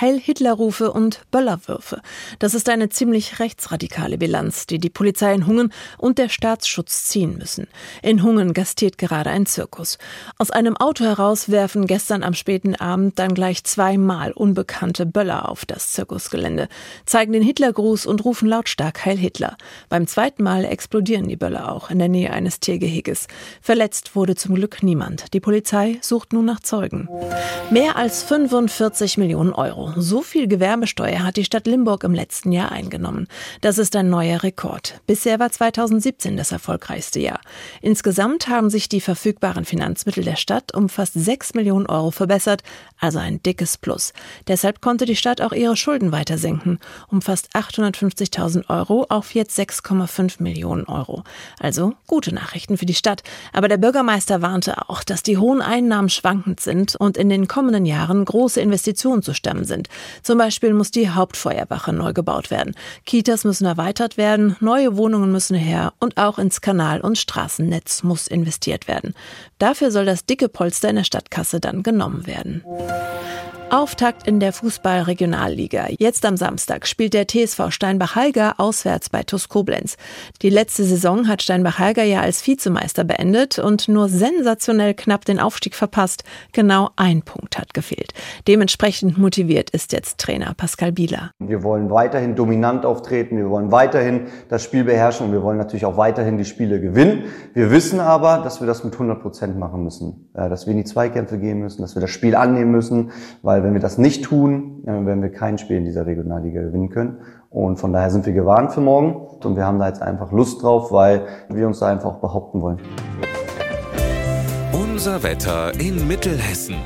Heil-Hitler-Rufe und Böllerwürfe. Das ist eine ziemlich rechtsradikale Bilanz, die die Polizei in Hungen und der Staatsschutz ziehen müssen. In Hungen gastiert gerade ein Zirkus. Aus einem Auto heraus werfen gestern am späten Abend dann gleich zweimal unbekannte Böller auf das Zirkusgelände, zeigen den Hitlergruß und rufen lautstark Heil Hitler. Beim zweiten Mal explodieren die Böller auch in der Nähe eines Tiergeheges. Verletzt wurde zum Glück niemand. Die Polizei sucht nun nach Zeugen. Mehr als 45 Millionen Euro. So viel Gewerbesteuer hat die Stadt Limburg im letzten Jahr eingenommen. Das ist ein neuer Rekord. Bisher war 2017 das erfolgreichste Jahr. Insgesamt haben sich die verfügbaren Finanzmittel der Stadt um fast 6 Millionen Euro verbessert, also ein dickes Plus. Deshalb konnte die Stadt auch ihre Schulden weiter senken, um fast 850.000 Euro auf jetzt 6,5 Millionen Euro. Also gute Nachrichten für die Stadt. Aber der Bürgermeister warnte auch, dass die hohen Einnahmen schwankend sind und in den kommenden Jahren große Investitionen zu stemmen sind sind. Zum Beispiel muss die Hauptfeuerwache neu gebaut werden. Kitas müssen erweitert werden, neue Wohnungen müssen her und auch ins Kanal- und Straßennetz muss investiert werden. Dafür soll das dicke Polster in der Stadtkasse dann genommen werden. Auftakt in der Fußball-Regionalliga. Jetzt am Samstag spielt der TSV Steinbach-Halger auswärts bei TuS Koblenz. Die letzte Saison hat Steinbach-Halger ja als Vizemeister beendet und nur sensationell knapp den Aufstieg verpasst. Genau ein Punkt hat gefehlt. Dementsprechend motiviert ist jetzt Trainer Pascal Bieler. Wir wollen weiterhin dominant auftreten, wir wollen weiterhin das Spiel beherrschen und wir wollen natürlich auch weiterhin die Spiele gewinnen. Wir wissen aber, dass wir das mit 100 Prozent machen müssen, dass wir in die Zweikämpfe gehen müssen, dass wir das Spiel annehmen müssen, weil weil wenn wir das nicht tun, werden wir kein Spiel in dieser Regionalliga gewinnen können. Und von daher sind wir gewarnt für morgen und wir haben da jetzt einfach Lust drauf, weil wir uns da einfach behaupten wollen. Unser Wetter in Mittelhessen.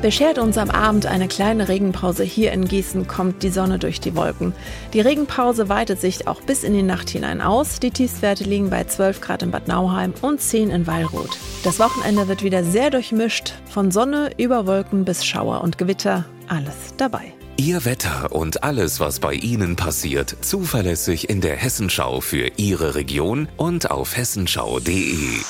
Beschert uns am Abend eine kleine Regenpause. Hier in Gießen kommt die Sonne durch die Wolken. Die Regenpause weitet sich auch bis in die Nacht hinein aus. Die Tiefstwerte liegen bei 12 Grad in Bad Nauheim und 10 in Weilroth. Das Wochenende wird wieder sehr durchmischt. Von Sonne über Wolken bis Schauer und Gewitter. Alles dabei. Ihr Wetter und alles, was bei Ihnen passiert, zuverlässig in der Hessenschau für Ihre Region und auf hessenschau.de.